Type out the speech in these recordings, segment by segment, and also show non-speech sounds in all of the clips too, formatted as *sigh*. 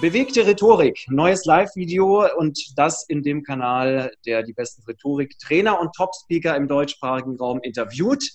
Bewegte Rhetorik, neues Live-Video und das in dem Kanal, der die besten Rhetorik-Trainer und Top-Speaker im deutschsprachigen Raum interviewt.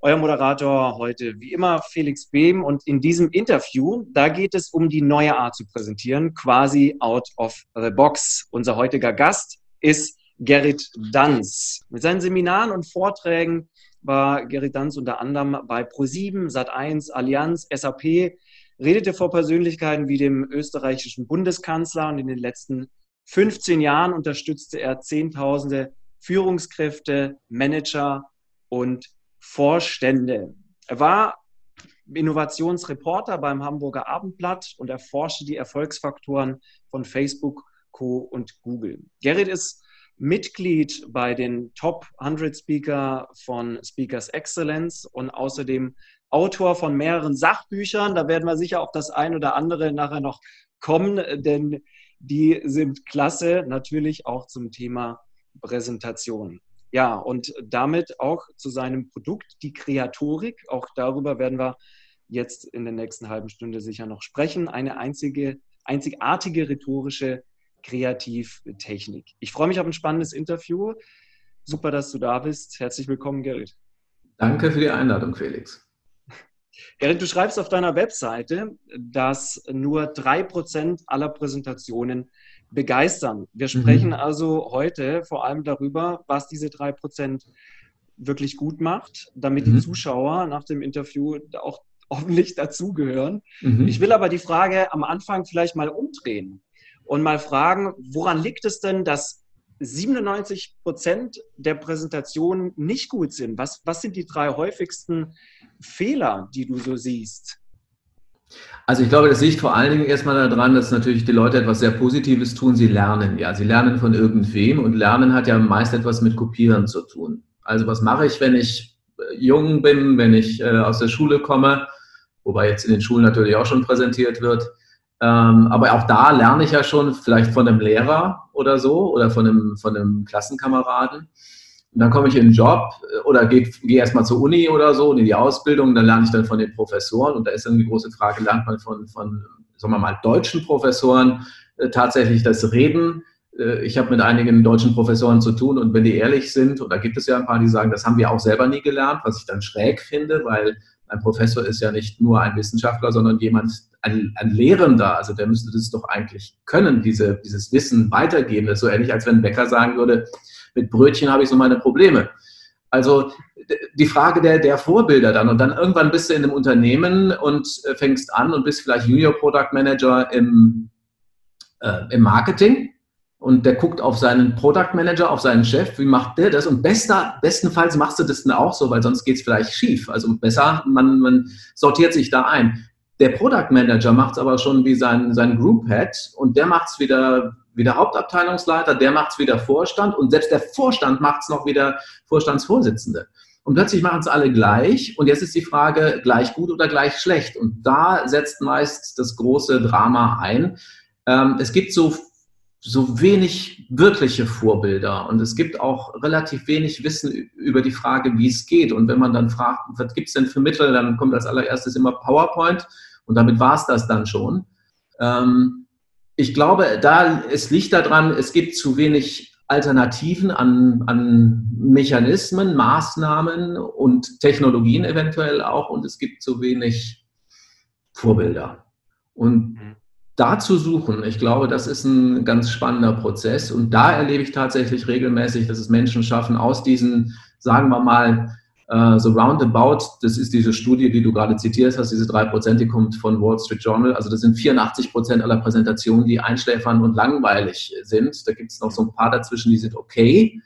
Euer Moderator heute wie immer Felix Behm und in diesem Interview, da geht es um die neue Art zu präsentieren, quasi out of the box. Unser heutiger Gast ist Gerrit Danz. Mit seinen Seminaren und Vorträgen war Gerrit Danz unter anderem bei ProSieben, Sat1, Allianz, SAP, redete vor Persönlichkeiten wie dem österreichischen Bundeskanzler und in den letzten 15 Jahren unterstützte er Zehntausende Führungskräfte, Manager und Vorstände. Er war Innovationsreporter beim Hamburger Abendblatt und erforschte die Erfolgsfaktoren von Facebook, Co. und Google. Gerrit ist Mitglied bei den Top 100 Speaker von Speakers Excellence und außerdem Autor von mehreren Sachbüchern. Da werden wir sicher auf das ein oder andere nachher noch kommen, denn die sind klasse, natürlich auch zum Thema Präsentation. Ja, und damit auch zu seinem Produkt, die Kreatorik. Auch darüber werden wir jetzt in der nächsten halben Stunde sicher noch sprechen. Eine einzige, einzigartige rhetorische Kreativtechnik. Ich freue mich auf ein spannendes Interview. Super, dass du da bist. Herzlich willkommen, Gerrit. Danke für die Einladung, Felix. Erik, du schreibst auf deiner Webseite, dass nur drei Prozent aller Präsentationen begeistern. Wir mhm. sprechen mhm. also heute vor allem darüber, was diese drei Prozent wirklich gut macht, damit mhm. die Zuschauer nach dem Interview auch hoffentlich dazugehören. Mhm. Ich will aber die Frage am Anfang vielleicht mal umdrehen und mal fragen, woran liegt es denn, dass 97 Prozent der Präsentationen nicht gut sind. Was, was sind die drei häufigsten Fehler, die du so siehst? Also ich glaube, das liegt vor allen Dingen erstmal daran, dass natürlich die Leute etwas sehr Positives tun. Sie lernen ja. Sie lernen von irgendwem und Lernen hat ja meist etwas mit Kopieren zu tun. Also was mache ich, wenn ich äh, jung bin, wenn ich äh, aus der Schule komme, wobei jetzt in den Schulen natürlich auch schon präsentiert wird. Ähm, aber auch da lerne ich ja schon vielleicht von einem Lehrer oder so oder von einem, von einem Klassenkameraden. Und dann komme ich in den Job äh, oder gehe geh erstmal zur Uni oder so in die Ausbildung, dann lerne ich dann von den Professoren und da ist dann die große Frage, lernt man von, von sagen wir mal, deutschen Professoren äh, tatsächlich das Reden? Äh, ich habe mit einigen deutschen Professoren zu tun und wenn die ehrlich sind, und da gibt es ja ein paar, die sagen, das haben wir auch selber nie gelernt, was ich dann schräg finde, weil ein Professor ist ja nicht nur ein Wissenschaftler, sondern jemand, ein, ein Lehrender. Also der müsste das doch eigentlich können, diese, dieses Wissen weitergeben. Das ist so ähnlich, als wenn ein Bäcker sagen würde, mit Brötchen habe ich so meine Probleme. Also die Frage der, der Vorbilder dann. Und dann irgendwann bist du in einem Unternehmen und äh, fängst an und bist vielleicht Junior Product Manager im, äh, im Marketing und der guckt auf seinen Product Manager, auf seinen Chef, wie macht der das? Und bester, bestenfalls machst du das dann auch so, weil sonst geht es vielleicht schief. Also besser, man, man sortiert sich da ein. Der Product Manager macht es aber schon wie sein, sein Group Head und der macht es wieder, wieder Hauptabteilungsleiter, der macht es wieder Vorstand und selbst der Vorstand macht es noch wieder Vorstandsvorsitzende. Und plötzlich machen es alle gleich. Und jetzt ist die Frage, gleich gut oder gleich schlecht. Und da setzt meist das große Drama ein. Ähm, es gibt so so wenig wirkliche Vorbilder und es gibt auch relativ wenig Wissen über die Frage, wie es geht. Und wenn man dann fragt, was gibt es denn für Mittel, dann kommt als allererstes immer PowerPoint und damit war es das dann schon. Ähm, ich glaube, da, es liegt daran, es gibt zu wenig Alternativen an, an Mechanismen, Maßnahmen und Technologien eventuell auch und es gibt zu wenig Vorbilder. Und mhm da zu suchen, ich glaube, das ist ein ganz spannender Prozess. Und da erlebe ich tatsächlich regelmäßig, dass es Menschen schaffen, aus diesen, sagen wir mal, äh, so roundabout, das ist diese Studie, die du gerade zitiert hast, diese drei Prozent, die kommt von Wall Street Journal. Also das sind 84 Prozent aller Präsentationen, die einschläfern und langweilig sind. Da gibt es noch so ein paar dazwischen, die sind okay,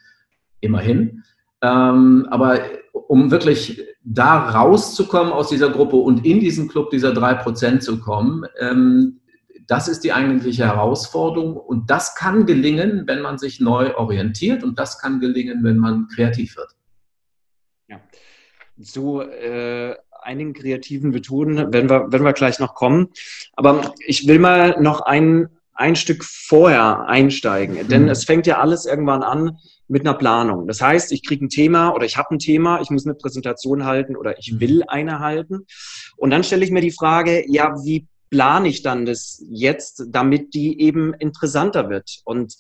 immerhin. Ähm, aber um wirklich da rauszukommen aus dieser Gruppe und in diesen Club dieser drei Prozent zu kommen, ähm, Das ist die eigentliche Herausforderung und das kann gelingen, wenn man sich neu orientiert und das kann gelingen, wenn man kreativ wird. Ja. Zu äh, einigen kreativen Methoden werden wir, werden wir gleich noch kommen. Aber ich will mal noch ein, ein Stück vorher einsteigen, mhm. denn es fängt ja alles irgendwann an mit einer Planung. Das heißt, ich kriege ein Thema oder ich habe ein Thema, ich muss eine Präsentation halten oder ich mhm. will eine halten. Und dann stelle ich mir die Frage, ja, wie plane ich dann das jetzt, damit die eben interessanter wird? Und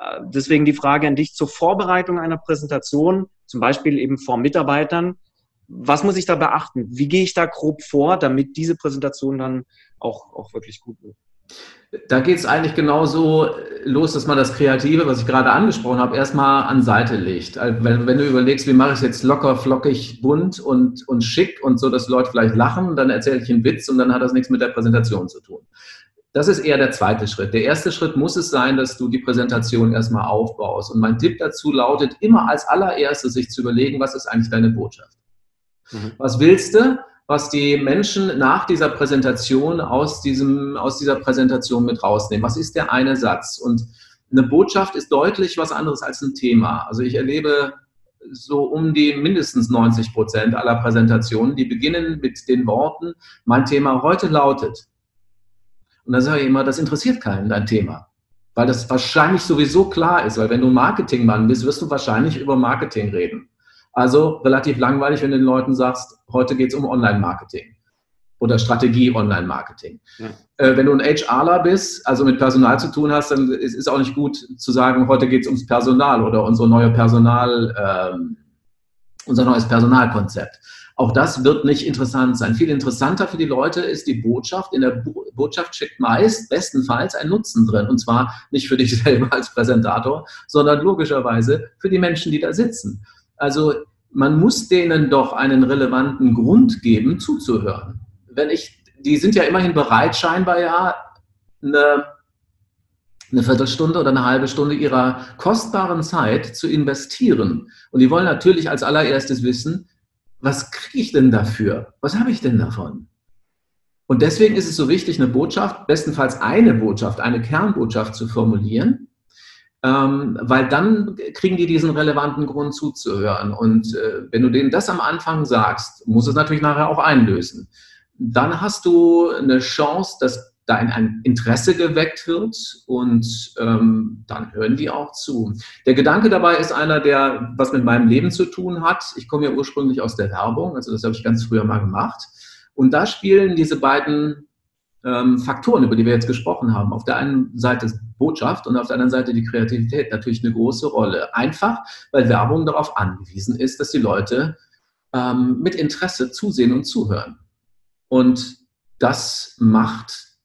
äh, deswegen die Frage an dich zur Vorbereitung einer Präsentation, zum Beispiel eben vor Mitarbeitern. Was muss ich da beachten? Wie gehe ich da grob vor, damit diese Präsentation dann auch, auch wirklich gut wird? Da geht es eigentlich genauso los, dass man das Kreative, was ich gerade angesprochen habe, erstmal an Seite legt. Also wenn, wenn, du überlegst, wie mache ich es jetzt locker, flockig, bunt und, und schick und so, dass Leute vielleicht lachen, dann erzähle ich einen Witz und dann hat das nichts mit der Präsentation zu tun. Das ist eher der zweite Schritt. Der erste Schritt muss es sein, dass du die Präsentation erstmal aufbaust. Und mein Tipp dazu lautet, immer als allererstes sich zu überlegen, was ist eigentlich deine Botschaft? Mhm. Was willst du? Was die Menschen nach dieser Präsentation aus, diesem, aus dieser Präsentation mit rausnehmen. Was ist der eine Satz? Und eine Botschaft ist deutlich was anderes als ein Thema. Also ich erlebe so um die mindestens 90 Prozent aller Präsentationen, die beginnen mit den Worten, mein Thema heute lautet. Und dann sage ich immer, das interessiert keinen, dein Thema. Weil das wahrscheinlich sowieso klar ist, weil wenn du Marketingmann bist, wirst du wahrscheinlich über Marketing reden. Also relativ langweilig, wenn du den Leuten sagst, heute geht es um Online-Marketing oder Strategie Online-Marketing. Ja. Äh, wenn du ein HRler bist, also mit Personal zu tun hast, dann ist es auch nicht gut zu sagen, heute geht es ums Personal oder unsere neue Personal, ähm, unser neues Personalkonzept. Auch das wird nicht interessant sein. Viel interessanter für die Leute ist die Botschaft. In der Bo Botschaft steckt meist, bestenfalls, ein Nutzen drin. Und zwar nicht für dich *laughs* selber als Präsentator, sondern logischerweise für die Menschen, die da sitzen. Also man muss denen doch einen relevanten Grund geben, zuzuhören. Wenn ich, die sind ja immerhin bereit, scheinbar ja eine, eine Viertelstunde oder eine halbe Stunde ihrer kostbaren Zeit zu investieren. Und die wollen natürlich als allererstes wissen, was kriege ich denn dafür? Was habe ich denn davon? Und deswegen ist es so wichtig, eine Botschaft, bestenfalls eine Botschaft, eine Kernbotschaft zu formulieren, ähm, weil dann kriegen die diesen relevanten Grund zuzuhören. Und äh, wenn du denen das am Anfang sagst, muss es natürlich nachher auch einlösen. Dann hast du eine Chance, dass da ein Interesse geweckt wird und ähm, dann hören die auch zu. Der Gedanke dabei ist einer, der was mit meinem Leben zu tun hat. Ich komme ja ursprünglich aus der Werbung, also das habe ich ganz früher mal gemacht. Und da spielen diese beiden ähm, Faktoren, über die wir jetzt gesprochen haben. Auf der einen Seite Botschaft und auf der anderen Seite die Kreativität natürlich eine große Rolle. Einfach, weil Werbung darauf angewiesen ist, dass die Leute ähm, mit Interesse zusehen und zuhören. Und das macht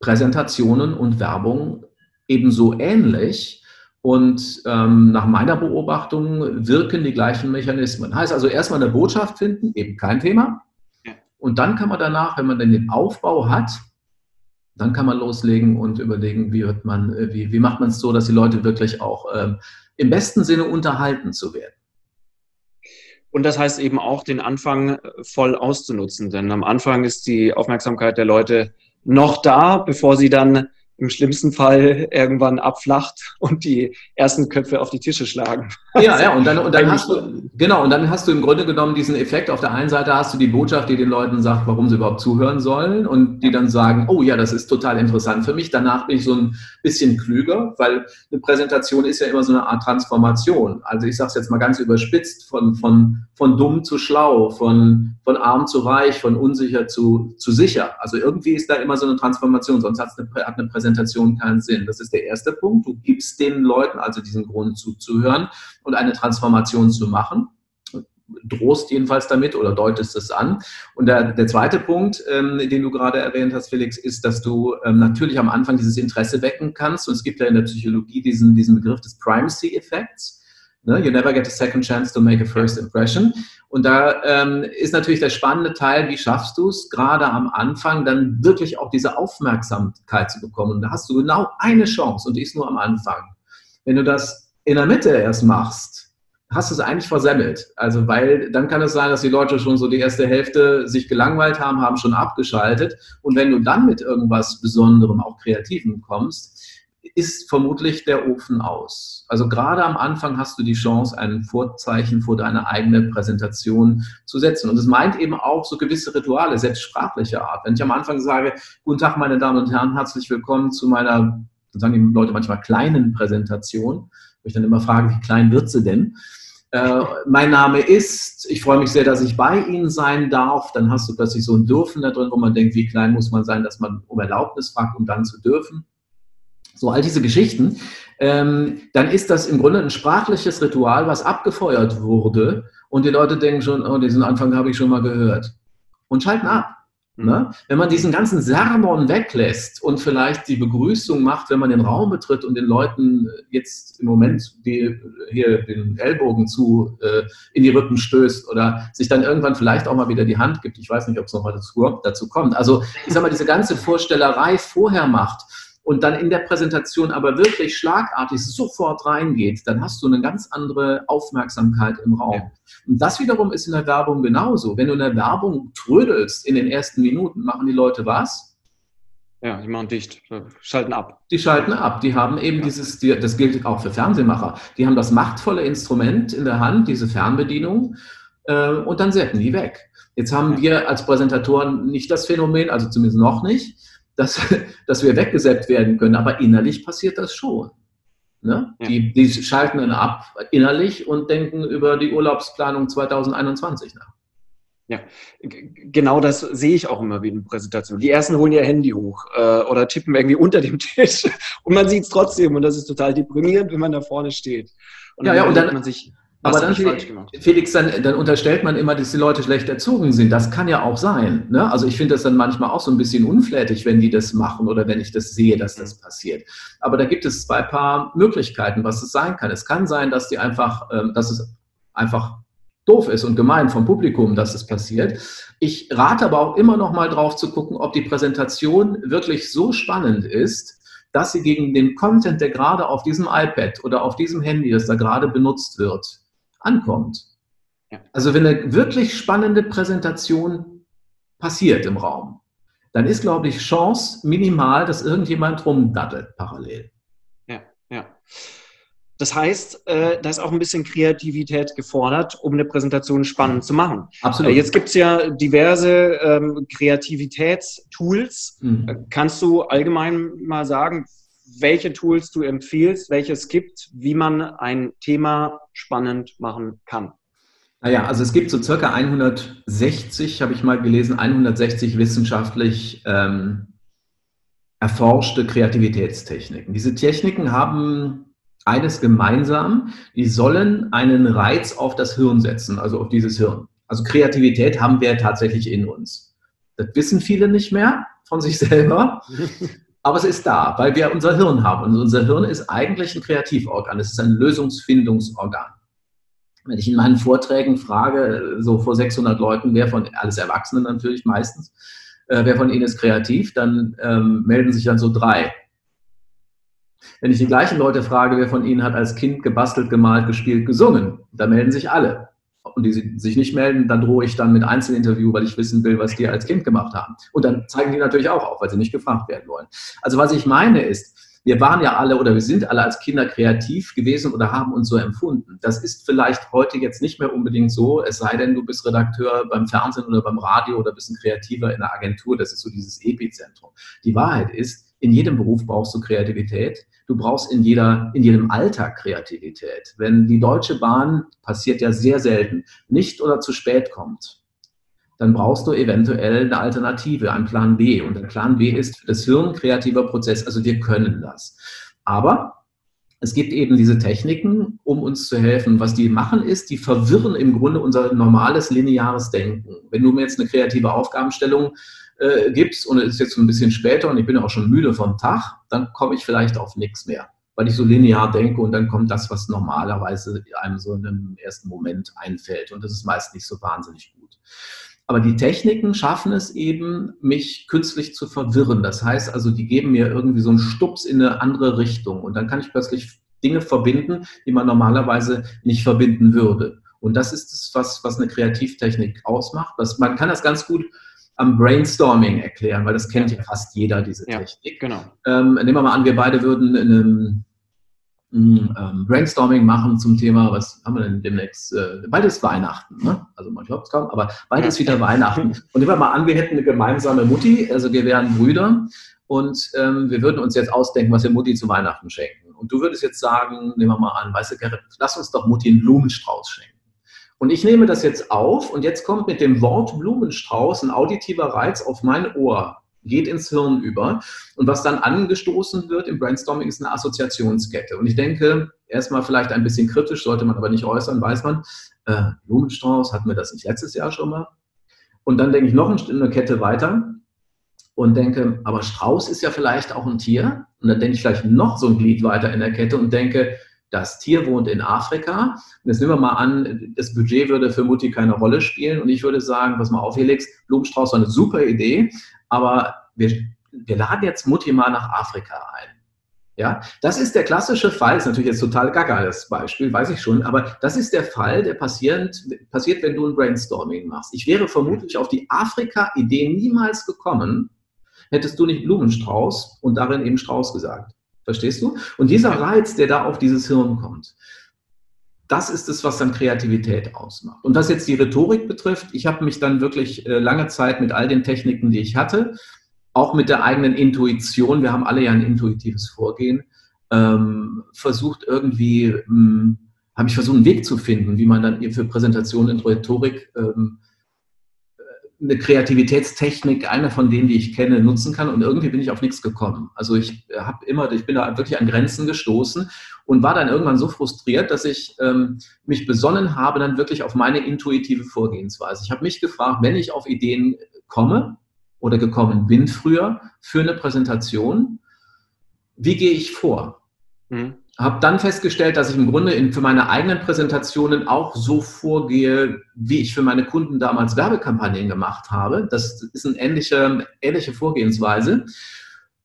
Präsentationen und Werbung ebenso ähnlich. Und ähm, nach meiner Beobachtung wirken die gleichen Mechanismen. Heißt also erstmal eine Botschaft finden, eben kein Thema. Und dann kann man danach, wenn man dann den Aufbau hat, dann kann man loslegen und überlegen, wie, wird man, äh, wie, wie macht man es so, dass die Leute wirklich auch ähm, im besten Sinne unterhalten zu werden. Und das heißt eben auch, den Anfang äh, voll auszunutzen. Denn am Anfang ist die Aufmerksamkeit der Leute noch da, bevor sie dann im schlimmsten Fall irgendwann abflacht und die ersten Köpfe auf die Tische schlagen. Ja, ja, und dann, und dann hast du, genau, und dann hast du im Grunde genommen diesen Effekt. Auf der einen Seite hast du die Botschaft, die den Leuten sagt, warum sie überhaupt zuhören sollen und die dann sagen, oh ja, das ist total interessant für mich. Danach bin ich so ein bisschen klüger, weil eine Präsentation ist ja immer so eine Art Transformation. Also ich sage es jetzt mal ganz überspitzt, von, von, von dumm zu schlau, von, von arm zu reich, von unsicher zu, zu sicher. Also irgendwie ist da immer so eine Transformation, sonst hat eine, hat eine Präsentation Präsentation keinen Sinn. Das ist der erste Punkt. Du gibst den Leuten also diesen Grund zuzuhören und eine Transformation zu machen drohst jedenfalls damit oder deutest es an. Und der, der zweite Punkt, ähm, den du gerade erwähnt hast, Felix, ist, dass du ähm, natürlich am Anfang dieses Interesse wecken kannst. Und es gibt ja in der Psychologie diesen, diesen Begriff des Primacy-Effekts. Ne? You never get a second chance to make a first impression. Und da ähm, ist natürlich der spannende Teil, wie schaffst du es, gerade am Anfang dann wirklich auch diese Aufmerksamkeit zu bekommen. Und da hast du genau eine Chance und die ist nur am Anfang. Wenn du das in der Mitte erst machst, hast du es eigentlich versemmelt. Also, weil dann kann es sein, dass die Leute schon so die erste Hälfte sich gelangweilt haben, haben schon abgeschaltet. Und wenn du dann mit irgendwas Besonderem, auch Kreativem kommst, ist vermutlich der Ofen aus. Also gerade am Anfang hast du die Chance, ein Vorzeichen vor deine eigene Präsentation zu setzen. Und es meint eben auch so gewisse Rituale, selbst sprachlicher Art. Wenn ich am Anfang sage, guten Tag, meine Damen und Herren, herzlich willkommen zu meiner, sagen die Leute manchmal kleinen Präsentation, wo ich dann immer frage, wie klein wird sie denn? Äh, mein Name ist, ich freue mich sehr, dass ich bei Ihnen sein darf. Dann hast du plötzlich so ein Dürfen da drin, wo man denkt, wie klein muss man sein, dass man um Erlaubnis fragt, um dann zu dürfen. So all diese Geschichten. Ähm, dann ist das im Grunde ein sprachliches Ritual, was abgefeuert wurde. Und die Leute denken schon, oh, diesen Anfang habe ich schon mal gehört. Und schalten ab. Mhm. Ne? Wenn man diesen ganzen Sermon weglässt und vielleicht die Begrüßung macht, wenn man den Raum betritt und den Leuten jetzt im Moment die, hier den Ellbogen zu äh, in die Rippen stößt oder sich dann irgendwann vielleicht auch mal wieder die Hand gibt. Ich weiß nicht, ob es nochmal dazu, dazu kommt. Also ich sage mal, diese ganze Vorstellerei vorher macht und dann in der Präsentation aber wirklich schlagartig sofort reingeht, dann hast du eine ganz andere Aufmerksamkeit im Raum. Ja. Und das wiederum ist in der Werbung genauso. Wenn du in der Werbung trödelst in den ersten Minuten, machen die Leute was? Ja, die machen dicht, schalten ab. Die schalten ab. Die haben eben ja. dieses, die, das gilt auch für Fernsehmacher, die haben das machtvolle Instrument in der Hand, diese Fernbedienung, äh, und dann setzen die weg. Jetzt haben ja. wir als Präsentatoren nicht das Phänomen, also zumindest noch nicht, dass, dass wir weggesetzt werden können, aber innerlich passiert das schon. Ne? Ja. Die, die schalten dann ab innerlich und denken über die Urlaubsplanung 2021 nach. Ja, genau das sehe ich auch immer wieder in Präsentationen. Die ersten holen ihr Handy hoch äh, oder tippen irgendwie unter dem Tisch *laughs* und man sieht es trotzdem und das ist total deprimierend, wenn man da vorne steht. Und ja, ja, und dann man sich, aber dann, Felix, dann, dann, unterstellt man immer, dass die Leute schlecht erzogen sind. Das kann ja auch sein. Ne? Also ich finde das dann manchmal auch so ein bisschen unflätig, wenn die das machen oder wenn ich das sehe, dass das passiert. Aber da gibt es zwei paar Möglichkeiten, was es sein kann. Es kann sein, dass die einfach, ähm, dass es einfach doof ist und gemein vom Publikum, dass es passiert. Ich rate aber auch immer noch mal drauf zu gucken, ob die Präsentation wirklich so spannend ist, dass sie gegen den Content, der gerade auf diesem iPad oder auf diesem Handy, das da gerade benutzt wird, ankommt. Also wenn eine wirklich spannende Präsentation passiert im Raum, dann ist, glaube ich, Chance minimal, dass irgendjemand rumdaddelt parallel. Ja, ja. Das heißt, äh, da ist auch ein bisschen Kreativität gefordert, um eine Präsentation spannend zu machen. Absolut. Äh, jetzt gibt es ja diverse ähm, Kreativitätstools. Mhm. Kannst du allgemein mal sagen, welche Tools du empfiehlst, welche es gibt, wie man ein Thema spannend machen kann. Naja, also es gibt so circa 160, habe ich mal gelesen, 160 wissenschaftlich ähm, erforschte Kreativitätstechniken. Diese Techniken haben eines gemeinsam, die sollen einen Reiz auf das Hirn setzen, also auf dieses Hirn. Also Kreativität haben wir tatsächlich in uns. Das wissen viele nicht mehr von sich selber. *laughs* Aber es ist da, weil wir unser Hirn haben. Und unser Hirn ist eigentlich ein Kreativorgan. Es ist ein Lösungsfindungsorgan. Wenn ich in meinen Vorträgen frage, so vor 600 Leuten, wer von, alles Erwachsenen natürlich meistens, äh, wer von ihnen ist kreativ, dann ähm, melden sich dann so drei. Wenn ich die gleichen Leute frage, wer von ihnen hat als Kind gebastelt, gemalt, gespielt, gesungen, dann melden sich alle und die sich nicht melden, dann drohe ich dann mit Einzelinterview, weil ich wissen will, was die als Kind gemacht haben. Und dann zeigen die natürlich auch auf, weil sie nicht gefragt werden wollen. Also was ich meine ist, wir waren ja alle oder wir sind alle als Kinder kreativ gewesen oder haben uns so empfunden. Das ist vielleicht heute jetzt nicht mehr unbedingt so, es sei denn, du bist Redakteur beim Fernsehen oder beim Radio oder bist ein Kreativer in der Agentur. Das ist so dieses Epizentrum. Die Wahrheit ist, in jedem Beruf brauchst du Kreativität du brauchst in, jeder, in jedem Alter Kreativität. Wenn die Deutsche Bahn, passiert ja sehr selten, nicht oder zu spät kommt, dann brauchst du eventuell eine Alternative, einen Plan B. Und der Plan B ist für das Hirn kreativer Prozess. Also wir können das. Aber es gibt eben diese Techniken, um uns zu helfen. Was die machen ist, die verwirren im Grunde unser normales lineares Denken. Wenn du mir jetzt eine kreative Aufgabenstellung äh, gibst und es ist jetzt ein bisschen später und ich bin auch schon müde vom Tag, dann komme ich vielleicht auf nichts mehr, weil ich so linear denke und dann kommt das, was normalerweise einem so in einem ersten Moment einfällt und das ist meist nicht so wahnsinnig gut. Aber die Techniken schaffen es eben, mich künstlich zu verwirren. Das heißt also, die geben mir irgendwie so einen Stups in eine andere Richtung und dann kann ich plötzlich Dinge verbinden, die man normalerweise nicht verbinden würde. Und das ist es, was, was eine Kreativtechnik ausmacht. Das, man kann das ganz gut am Brainstorming erklären, weil das kennt ja fast jeder, diese ja, Technik. Genau. Ähm, nehmen wir mal an, wir beide würden in einem ähm, Brainstorming machen zum Thema, was haben wir denn demnächst? Äh, bald ist Weihnachten, ne? also man glaubt es kaum, aber bald ist wieder *laughs* Weihnachten. Und nehmen wir mal an, wir hätten eine gemeinsame Mutti, also wir wären Brüder und ähm, wir würden uns jetzt ausdenken, was wir Mutti zu Weihnachten schenken. Und du würdest jetzt sagen, nehmen wir mal an, weißt du, Gerrit, lass uns doch Mutti einen Blumenstrauß schenken. Und ich nehme das jetzt auf und jetzt kommt mit dem Wort Blumenstrauß ein auditiver Reiz auf mein Ohr geht ins Hirn über. Und was dann angestoßen wird im Brainstorming ist eine Assoziationskette. Und ich denke, erstmal vielleicht ein bisschen kritisch, sollte man aber nicht äußern, weiß man, äh, Blumenstrauß, hatten wir das nicht letztes Jahr schon mal? Und dann denke ich noch eine Kette weiter und denke, aber Strauß ist ja vielleicht auch ein Tier. Und dann denke ich vielleicht noch so ein Glied weiter in der Kette und denke, das Tier wohnt in Afrika. Und jetzt nehmen wir mal an, das Budget würde für Mutti keine Rolle spielen. Und ich würde sagen, pass mal auf, Felix, Blumenstrauß war eine super Idee, aber wir, wir laden jetzt Mutti mal nach Afrika ein. Ja, das ist der klassische Fall, ist natürlich jetzt total gaga das Beispiel, weiß ich schon, aber das ist der Fall, der passiert, passiert, wenn du ein Brainstorming machst. Ich wäre vermutlich auf die Afrika-Idee niemals gekommen, hättest du nicht Blumenstrauß und darin eben Strauß gesagt. Verstehst du? Und dieser Reiz, der da auf dieses Hirn kommt, das ist es, was dann Kreativität ausmacht. Und was jetzt die Rhetorik betrifft, ich habe mich dann wirklich äh, lange Zeit mit all den Techniken, die ich hatte, auch mit der eigenen Intuition, wir haben alle ja ein intuitives Vorgehen, ähm, versucht irgendwie, ähm, habe ich versucht, einen Weg zu finden, wie man dann für Präsentationen in Rhetorik ähm, eine Kreativitätstechnik, eine von denen, die ich kenne, nutzen kann. Und irgendwie bin ich auf nichts gekommen. Also ich habe immer, ich bin da wirklich an Grenzen gestoßen und war dann irgendwann so frustriert, dass ich ähm, mich besonnen habe, dann wirklich auf meine intuitive Vorgehensweise. Ich habe mich gefragt, wenn ich auf Ideen komme oder gekommen bin früher für eine Präsentation, wie gehe ich vor? Mhm habe dann festgestellt, dass ich im Grunde in, für meine eigenen Präsentationen auch so vorgehe, wie ich für meine Kunden damals Werbekampagnen gemacht habe. Das ist eine ähnliche, ähnliche Vorgehensweise.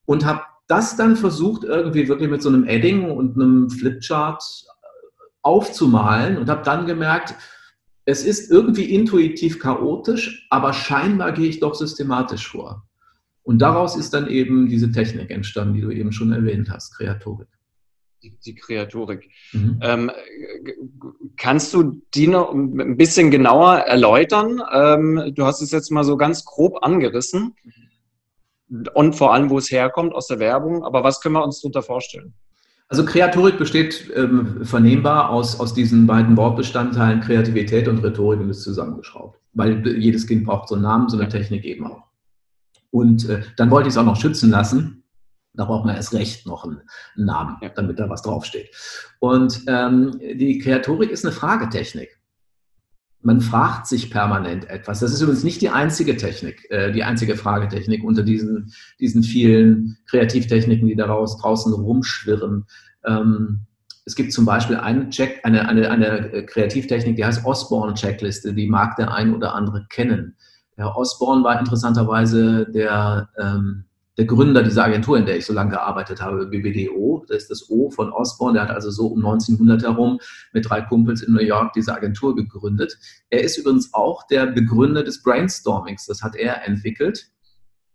Und habe das dann versucht, irgendwie wirklich mit so einem Edding und einem Flipchart aufzumalen und habe dann gemerkt, es ist irgendwie intuitiv chaotisch, aber scheinbar gehe ich doch systematisch vor. Und daraus ist dann eben diese Technik entstanden, die du eben schon erwähnt hast, Kreatorik die, die Kreatorik. Mhm. Ähm, kannst du die noch ein bisschen genauer erläutern? Ähm, du hast es jetzt mal so ganz grob angerissen und vor allem, wo es herkommt aus der Werbung. Aber was können wir uns darunter vorstellen? Also Kreatorik besteht ähm, vernehmbar aus, aus diesen beiden Wortbestandteilen Kreativität und Rhetorik und ist zusammengeschraubt. Weil jedes Kind braucht so einen Namen, so eine Technik eben auch. Und äh, dann wollte ich es auch noch schützen lassen da braucht man erst recht noch einen Namen, damit da was draufsteht. Und ähm, die Kreatorik ist eine Fragetechnik. Man fragt sich permanent etwas. Das ist übrigens nicht die einzige Technik, äh, die einzige Fragetechnik unter diesen, diesen vielen Kreativtechniken, die daraus draußen rumschwirren. Ähm, es gibt zum Beispiel eine, Check, eine, eine, eine Kreativtechnik, die heißt Osborne-Checkliste, die mag der ein oder andere kennen. Der Osborne war interessanterweise der ähm, der Gründer dieser Agentur, in der ich so lange gearbeitet habe, BBDO. Das ist das O von Osborne. Der hat also so um 1900 herum mit drei Kumpels in New York diese Agentur gegründet. Er ist übrigens auch der Begründer des Brainstormings. Das hat er entwickelt.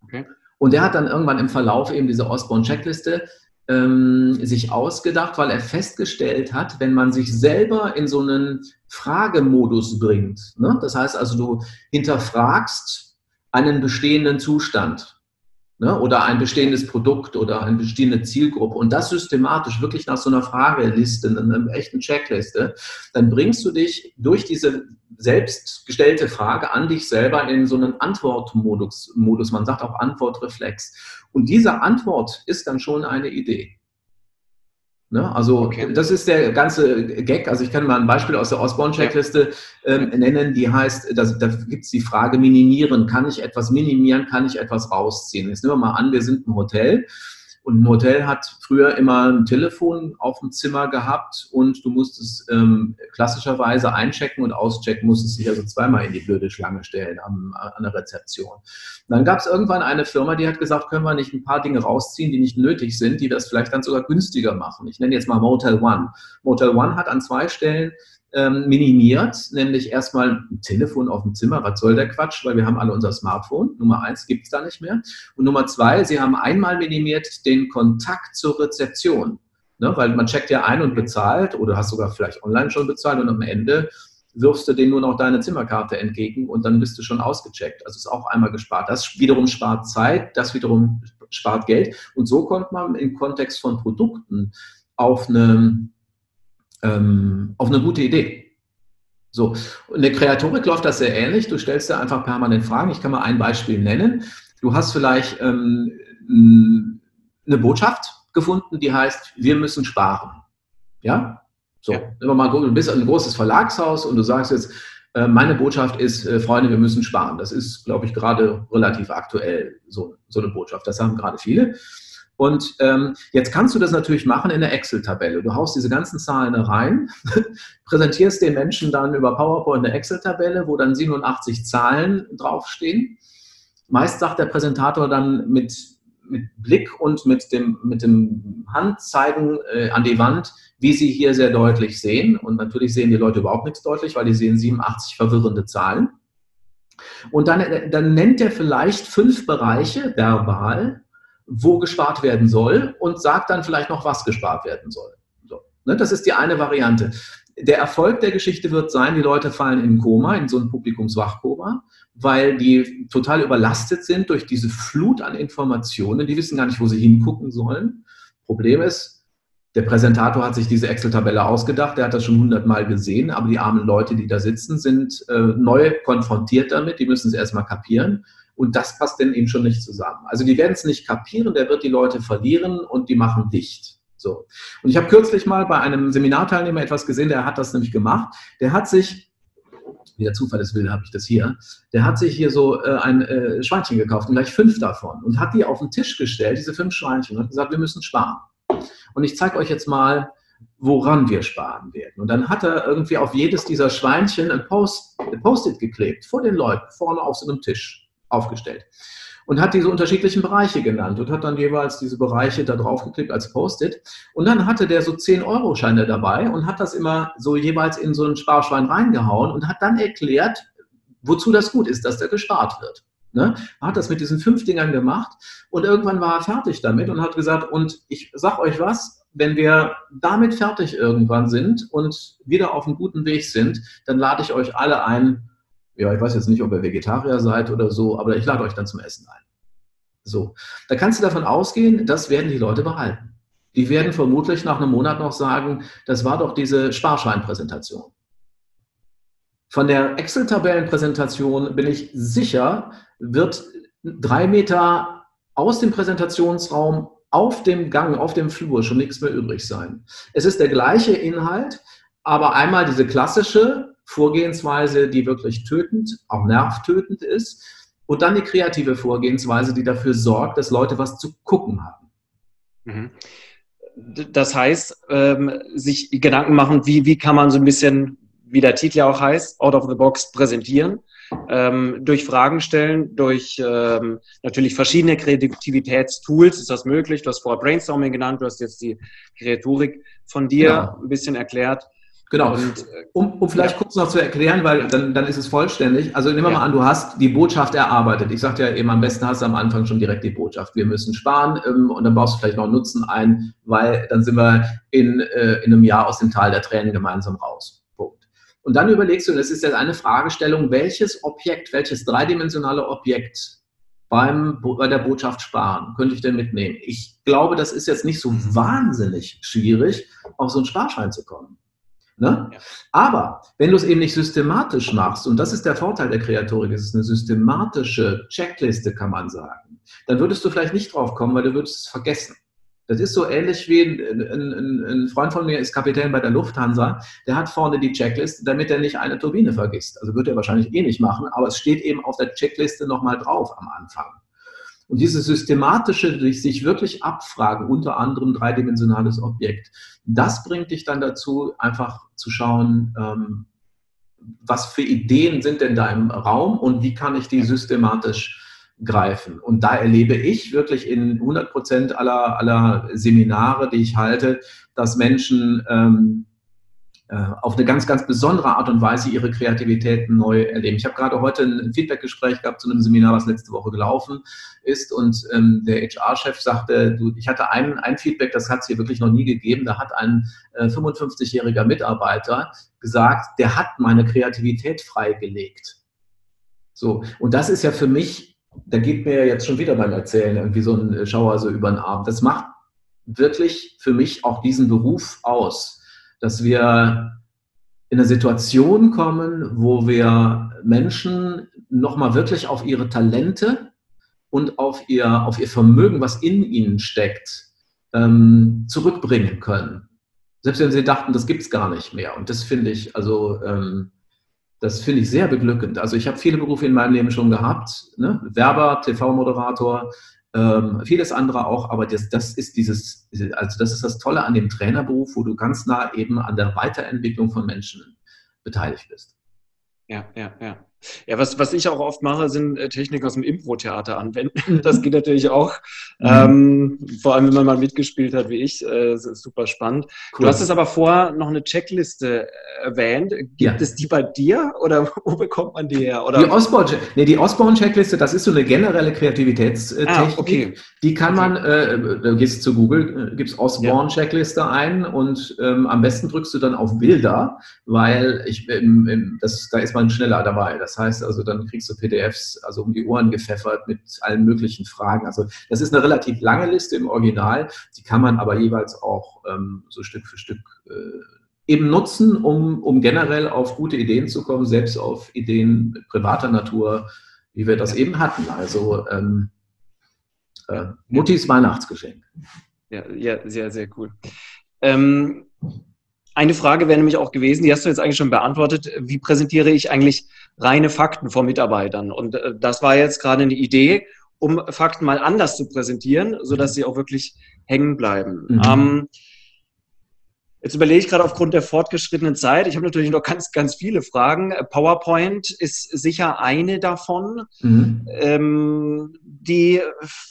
Okay. Und er hat dann irgendwann im Verlauf eben diese Osborne-Checkliste ähm, sich ausgedacht, weil er festgestellt hat, wenn man sich selber in so einen Fragemodus bringt, ne? das heißt also, du hinterfragst einen bestehenden Zustand ne? oder ein bestehendes Produkt oder eine bestehende Zielgruppe und das systematisch wirklich nach so einer Frageliste, einer echten Checkliste, dann bringst du dich durch diese selbst gestellte Frage an dich selber in so einen Antwortmodus, Modus. man sagt auch Antwortreflex. Und diese Antwort ist dann schon eine Idee. Ne? Also okay. das ist der ganze Gag. Also ich kann mal ein Beispiel aus der Osborne-Checkliste ja. ähm, nennen, die heißt, da, da gibt es die Frage minimieren. Kann ich etwas minimieren? Kann ich etwas rausziehen? Jetzt nehmen wir mal an, wir sind im Hotel Und ein Hotel hat früher immer ein Telefon auf dem Zimmer gehabt und du musstest ähm, klassischerweise einchecken und auschecken, musstest dich also zweimal in die blöde Schlange stellen am, an der Rezeption. Dann gab es irgendwann eine Firma, die hat gesagt, können wir nicht ein paar Dinge rausziehen, die nicht nötig sind, die das vielleicht dann sogar günstiger machen. Ich nenne jetzt mal Motel One. Motel One hat an zwei Stellen ähm, minimiert, nämlich erstmal ein Telefon auf dem Zimmer, was soll der Quatsch, weil wir haben alle unser Smartphone. Nummer eins gibt es da nicht mehr. Und Nummer zwei, sie haben einmal minimiert den Kontakt zur Rezeption. Ne, weil man checkt ja ein und bezahlt oder hast sogar vielleicht online schon bezahlt und am Ende wirfst du denen nur noch deine Zimmerkarte entgegen und dann bist du schon ausgecheckt. Also ist auch einmal gespart. Das wiederum spart Zeit, das wiederum spart Geld. Und so kommt man im Kontext von Produkten auf eine ähm, auf eine gute Idee. So, in der Kreatorik läuft das sehr ähnlich. Du stellst dir einfach permanent Fragen. Ich kann mal ein Beispiel nennen. Du hast vielleicht ähm, eine Botschaft gefunden, die heißt, wir müssen sparen. Ja? So, ja. wenn mal du bist ein großes Verlagshaus und du sagst jetzt, äh, meine Botschaft ist, äh, Freunde, wir müssen sparen. Das ist, glaube ich, gerade relativ aktuell so, so eine Botschaft. Das haben gerade viele. Und ähm, jetzt kannst du das natürlich machen in der Excel-Tabelle. Du haust diese ganzen Zahlen rein, *laughs* präsentierst den Menschen dann über PowerPoint eine Excel-Tabelle, wo dann 87 Zahlen draufstehen. Meist sagt der Präsentator dann mit, mit Blick und mit dem, mit dem Handzeigen äh, an die Wand, wie sie hier sehr deutlich sehen. Und natürlich sehen die Leute überhaupt nichts deutlich, weil die sehen 87 verwirrende Zahlen. Und dann, dann nennt er vielleicht fünf Bereiche verbal, wo gespart werden soll und sagt dann vielleicht noch, was gespart werden soll. So, ne, das ist die eine Variante. Der Erfolg der Geschichte wird sein, die Leute fallen in Koma, in so ein Publikumswachkoma, weil die total überlastet sind durch diese Flut an Informationen. Die wissen gar nicht, wo sie hingucken sollen. Problem ist, der Präsentator hat sich diese Excel-Tabelle ausgedacht, der hat das schon hundertmal gesehen, aber die armen Leute, die da sitzen, sind äh, neu konfrontiert damit, die müssen es erstmal kapieren. Und das passt denn eben schon nicht zusammen. Also die werden es nicht kapieren, der wird die Leute verlieren und die machen dicht. So. Und ich habe kürzlich mal bei einem Seminarteilnehmer etwas gesehen, der hat das nämlich gemacht. Der hat sich wie der Zufall es will, habe ich das hier. Der hat sich hier so äh, ein äh, Schweinchen gekauft und gleich fünf davon und hat die auf den Tisch gestellt, diese fünf Schweinchen, und hat gesagt, wir müssen sparen. Und ich zeige euch jetzt mal, woran wir sparen werden. Und dann hat er irgendwie auf jedes dieser Schweinchen ein Post-it Post geklebt, vor den Leuten, vorne auf so einem Tisch aufgestellt. Und hat diese unterschiedlichen Bereiche genannt und hat dann jeweils diese Bereiche da drauf geklickt als Post-it. Und dann hatte der so 10-Euro-Scheine dabei und hat das immer so jeweils in so ein Sparschwein reingehauen und hat dann erklärt, wozu das gut ist, dass der gespart wird. Ne? Er hat das mit diesen fünf Dingern gemacht und irgendwann war er fertig damit und hat gesagt, und ich sag euch was, wenn wir damit fertig irgendwann sind und wieder auf einem guten Weg sind, dann lade ich euch alle ein, ja, ich weiß jetzt nicht, ob ihr Vegetarier seid oder so, aber ich lade euch dann zum Essen ein. So, da kannst du davon ausgehen, das werden die Leute behalten. Die werden vermutlich nach einem Monat noch sagen, das war doch diese Sparscheinpräsentation. Von der Excel-Tabellenpräsentation bin ich sicher, wird drei Meter aus dem Präsentationsraum auf dem Gang, auf dem Flur schon nichts mehr übrig sein. Es ist der gleiche Inhalt, aber einmal diese klassische Vorgehensweise, die wirklich tötend, auch nervtötend ist. Und dann die kreative Vorgehensweise, die dafür sorgt, dass Leute was zu gucken haben. Mhm. Das heißt, ähm, sich Gedanken machen, wie, wie kann man so ein bisschen, wie der Titel ja auch heißt, out of the box präsentieren. Ähm, durch Fragen stellen, durch ähm, natürlich verschiedene Kreativitätstools ist das möglich. Du hast vorher Brainstorming genannt, du hast jetzt die Kreatorik von dir ja. ein bisschen erklärt. Genau. Und, äh, um, um vielleicht ja. kurz noch zu erklären, weil dann, dann ist es vollständig. Also nehmen wir ja. mal an, du hast die Botschaft erarbeitet. Ich sagte ja eben, am besten hast du am Anfang schon direkt die Botschaft. Wir müssen sparen ähm, und dann baust du vielleicht noch Nutzen ein, weil dann sind wir in, äh, in einem Jahr aus dem Tal der Tränen gemeinsam raus. Punkt. Und dann überlegst du, das ist jetzt eine Fragestellung, welches Objekt, welches dreidimensionale Objekt beim, bei der Botschaft sparen könnte ich denn mitnehmen? Ich glaube, das ist jetzt nicht so wahnsinnig schwierig, auf so einen Sparschein zu kommen. Ne? Ja. Aber wenn du es eben nicht systematisch machst, und das ist der Vorteil der Kreatorik, es ist eine systematische Checkliste, kann man sagen, dann würdest du vielleicht nicht drauf kommen, weil du würdest es vergessen. Das ist so ähnlich wie ein, ein, ein, Freund von mir ist Kapitän bei der Lufthansa, der hat vorne die Checkliste, damit er nicht eine Turbine vergisst. Also wird er wahrscheinlich eh nicht machen, aber es steht eben auf der Checkliste nochmal drauf am Anfang. Und diese systematische, sich wirklich abfragen, unter anderem dreidimensionales Objekt, das bringt dich dann dazu, einfach zu schauen, ähm, was für Ideen sind denn da im Raum und wie kann ich die systematisch greifen. Und da erlebe ich wirklich in 100 Prozent aller, aller Seminare, die ich halte, dass Menschen ähm, äh, auf eine ganz, ganz besondere Art und Weise ihre Kreativität neu erleben. Ich habe gerade heute ein Feedbackgespräch gehabt zu einem Seminar, was letzte Woche gelaufen ist und ähm, der HR-Chef sagte, du, ich hatte ein, ein Feedback, das hat es hier wirklich noch nie gegeben, da hat ein äh, 55-jähriger Mitarbeiter gesagt, der hat meine Kreativität freigelegt. So, und das ist ja für mich, da geht mir jetzt schon wieder beim Erzählen irgendwie so ein Schauer so über den Arm. Das macht wirklich für mich auch diesen Beruf aus dass wir in eine Situation kommen, wo wir Menschen nochmal wirklich auf ihre Talente und auf ihr, auf ihr Vermögen, was in ihnen steckt, ähm, zurückbringen können. Selbst wenn sie dachten, das gibt es gar nicht mehr. Und das finde ich, also ähm, das finde ich sehr beglückend. Also ich habe viele Berufe in meinem Leben schon gehabt, ne? Werber, TV-Moderator, ähm, vieles andere auch, aber das, das ist dieses, also das ist das Tolle an dem Trainerberuf, wo du ganz nah eben an der Weiterentwicklung von Menschen beteiligt bist. Ja, ja, ja. Ja, was, was ich auch oft mache, sind äh, Techniken aus dem Impro-Theater anwenden. Das geht natürlich auch. Mhm. Ähm, vor allem, wenn man mal mitgespielt hat, wie ich. Äh, super spannend. Cool. Du hast es aber vorher noch eine Checkliste äh, erwähnt. Gibt ja. es die bei dir oder *laughs* wo bekommt man die her? Oder? Die Osborne-Checkliste, nee, das ist so eine generelle Kreativitätstechnik. Ah, okay. Die kann man, äh, da gehst du zu Google, äh, gibst Osborne-Checkliste ja. ein und ähm, am besten drückst du dann auf Bilder, weil ich, ähm, das, da ist man schneller dabei. Das das heißt also, dann kriegst du PDFs also um die Ohren gepfeffert mit allen möglichen Fragen. Also das ist eine relativ lange Liste im Original. Die kann man aber jeweils auch ähm, so Stück für Stück äh, eben nutzen, um, um generell auf gute Ideen zu kommen, selbst auf Ideen privater Natur, wie wir das eben hatten. Also ähm, äh, Muttis Weihnachtsgeschenk. Ja, ja, sehr, sehr cool. Ähm, eine Frage wäre nämlich auch gewesen, die hast du jetzt eigentlich schon beantwortet. Wie präsentiere ich eigentlich reine Fakten vor Mitarbeitern? Und äh, das war jetzt gerade eine Idee, um Fakten mal anders zu präsentieren, sodass sie auch wirklich hängen bleiben. Mhm. Ähm, Jetzt überlege ich gerade aufgrund der fortgeschrittenen Zeit. Ich habe natürlich noch ganz, ganz viele Fragen. PowerPoint ist sicher eine davon. Mhm. Ähm, die,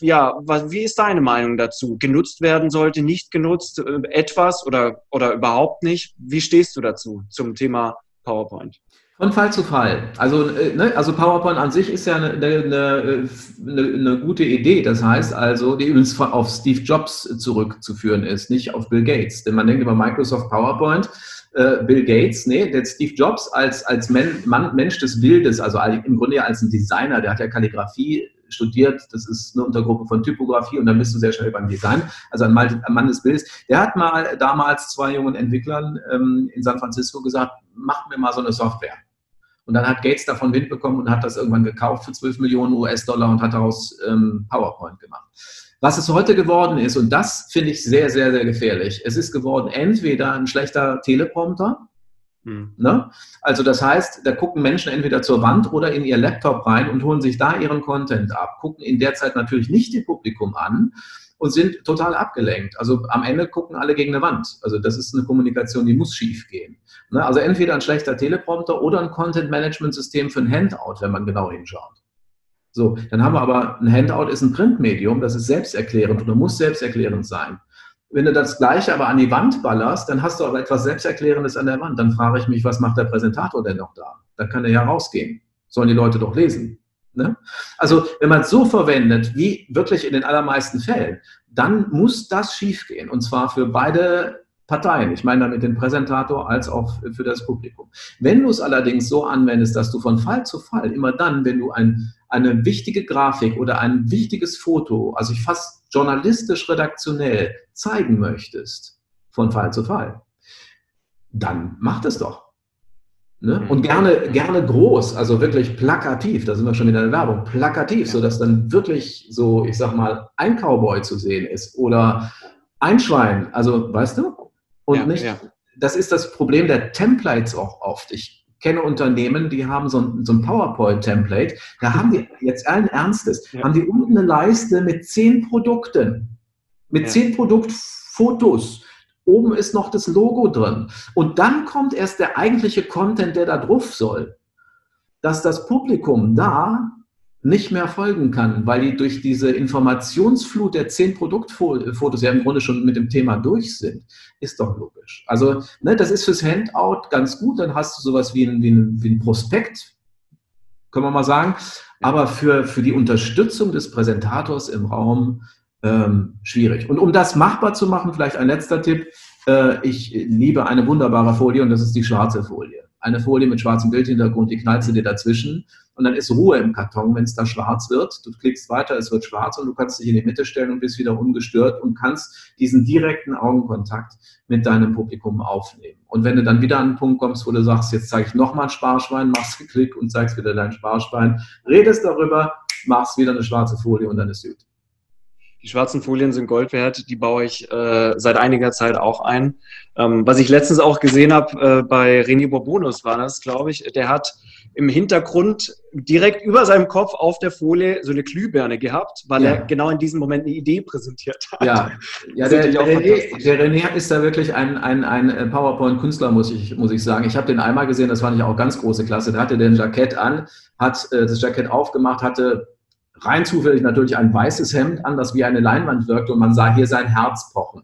ja, was, wie ist deine Meinung dazu? Genutzt werden sollte, nicht genutzt, äh, etwas oder, oder überhaupt nicht? Wie stehst du dazu zum Thema PowerPoint? Von Fall zu Fall. Also, äh, ne, also PowerPoint an sich ist ja eine, eine, eine, eine, gute Idee. Das heißt also, die übrigens auf Steve Jobs zurückzuführen ist, nicht auf Bill Gates. Denn man denkt über Microsoft PowerPoint, äh, Bill Gates, nee, der Steve Jobs als, als Men, Mann, Mensch des Bildes, also im Grunde ja als ein Designer, der hat ja Kalligrafie studiert, das ist eine Untergruppe von Typografie und dann bist du sehr schnell beim Design, also ein Mann des Bildes. Der hat mal damals zwei jungen Entwicklern ähm, in San Francisco gesagt, macht mir mal so eine Software. Und dann hat Gates davon Wind bekommen und hat das irgendwann gekauft für 12 Millionen US-Dollar und hat daraus ähm, PowerPoint gemacht. Was es heute geworden ist, und das finde ich sehr, sehr, sehr gefährlich, es ist geworden entweder ein schlechter Teleprompter, hm. Ne? Also das heißt, da gucken Menschen entweder zur Wand oder in ihr Laptop rein und holen sich da ihren Content ab, gucken in der Zeit natürlich nicht ihr Publikum an und sind total abgelenkt. Also am Ende gucken alle gegen eine Wand. Also das ist eine Kommunikation, die muss schief gehen. Ne? Also entweder ein schlechter Teleprompter oder ein Content-Management-System für ein Handout, wenn man genau hinschaut. So, dann haben wir aber ein Handout ist ein Printmedium, das ist selbsterklärend oder muss selbsterklärend sein. Wenn du das Gleiche aber an die Wand ballerst, dann hast du aber etwas Selbsterklärendes an der Wand. Dann frage ich mich, was macht der Präsentator denn noch da? Dann kann er ja rausgehen. Sollen die Leute doch lesen. Ne? Also wenn man es so verwendet, wie wirklich in den allermeisten Fällen, dann muss das schiefgehen. Und zwar für beide Parteien. Ich meine damit den Präsentator als auch für das Publikum. Wenn du es allerdings so anwendest, dass du von Fall zu Fall immer dann, wenn du ein, eine wichtige Grafik oder ein wichtiges Foto, also ich fast journalistisch redaktionell zeigen möchtest, von Fall zu Fall, dann mach das doch. Ne? Mhm. Und gerne, gerne groß, also wirklich plakativ, da sind wir schon in der Werbung, plakativ, sodass dann wirklich so, ich sag mal, ein Cowboy zu sehen ist oder ein Schwein, also weißt du? Und ja, nicht, ja. das ist das Problem der Templates auch oft. Ich kenne Unternehmen, die haben so ein, so ein PowerPoint-Template. Da haben die *laughs* jetzt allen Ernstes, ja. haben die unten eine Leiste mit zehn Produkten, mit zehn Produktfotos. Oben ist noch das Logo drin. Und dann kommt erst der eigentliche Content, der da drauf soll. Dass das Publikum da nicht mehr folgen kann, weil die durch diese Informationsflut der zehn Produktfotos ja im Grunde schon mit dem Thema durch sind, ist doch logisch. Also ne, das ist fürs Handout ganz gut, dann hast du sowas wie ein, wie ein, wie ein Prospekt, können wir mal sagen, aber für, für die Unterstützung des Präsentators im Raum ähm, schwierig. Und um das machbar zu machen, vielleicht ein letzter Tipp, äh, ich liebe eine wunderbare Folie und das ist die schwarze Folie eine Folie mit schwarzem Bildhintergrund, die knallst du dir dazwischen und dann ist Ruhe im Karton, wenn es da schwarz wird. Du klickst weiter, es wird schwarz und du kannst dich in die Mitte stellen und bist wieder ungestört und kannst diesen direkten Augenkontakt mit deinem Publikum aufnehmen. Und wenn du dann wieder an einen Punkt kommst, wo du sagst, jetzt zeige ich nochmal ein Sparschwein, machst einen Klick und zeigst wieder dein Sparschwein, redest darüber, machst wieder eine schwarze Folie und dann ist gut. Die schwarzen Folien sind Gold wert, die baue ich äh, seit einiger Zeit auch ein. Ähm, was ich letztens auch gesehen habe, äh, bei René Bourbonus war das, glaube ich, der hat im Hintergrund direkt über seinem Kopf auf der Folie so eine Glühbirne gehabt, weil ja. er genau in diesem Moment eine Idee präsentiert hat. Ja, ja der, der, René, der, René, ist da wirklich ein, ein, ein PowerPoint-Künstler, muss ich, muss ich sagen. Ich habe den einmal gesehen, das fand ich auch ganz große Klasse. Der hatte den Jackett an, hat äh, das Jackett aufgemacht, hatte rein zufällig natürlich ein weißes Hemd an, das wie eine Leinwand wirkte und man sah hier sein Herz pochen.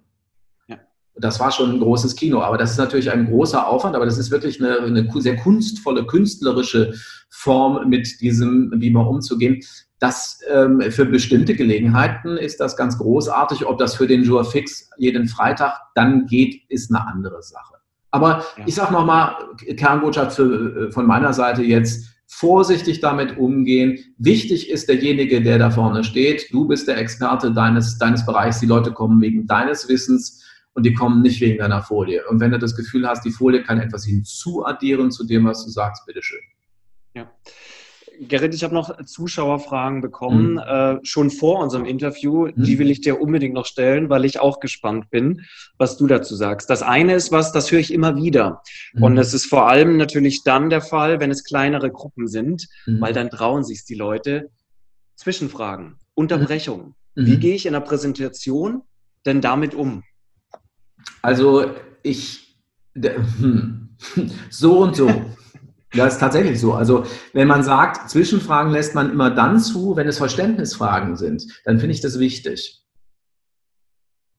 Ja. Das war schon ein großes Kino, aber das ist natürlich ein großer Aufwand, aber das ist wirklich eine, eine sehr kunstvolle, künstlerische Form, mit diesem Beamer umzugehen. Das ähm, für bestimmte Gelegenheiten ist das ganz großartig. Ob das für den Jour fix jeden Freitag dann geht, ist eine andere Sache. Aber ja. ich sage nochmal, Kernbotschaft für, äh, von meiner Seite jetzt, vorsichtig damit umgehen. Wichtig ist derjenige, der da vorne steht. Du bist der Experte deines, deines Bereichs. Die Leute kommen wegen deines Wissens und die kommen nicht wegen deiner Folie. Und wenn du das Gefühl hast, die Folie kann etwas hinzuaddieren zu dem, was du sagst, bitteschön. Ja. Gerrit, ich habe noch Zuschauerfragen bekommen, mhm. äh, schon vor unserem Interview. Mhm. Die will ich dir unbedingt noch stellen, weil ich auch gespannt bin, was du dazu sagst. Das eine ist was, das höre ich immer wieder. Mhm. Und es ist vor allem natürlich dann der Fall, wenn es kleinere Gruppen sind, mhm. weil dann trauen sich die Leute. Zwischenfragen, Unterbrechungen. Mhm. Wie gehe ich in der Präsentation denn damit um? Also ich, hm, *laughs* so und so. Ja, ist tatsächlich so. Also wenn man sagt, Zwischenfragen lässt man immer dann zu, wenn es Verständnisfragen sind, dann finde ich das wichtig.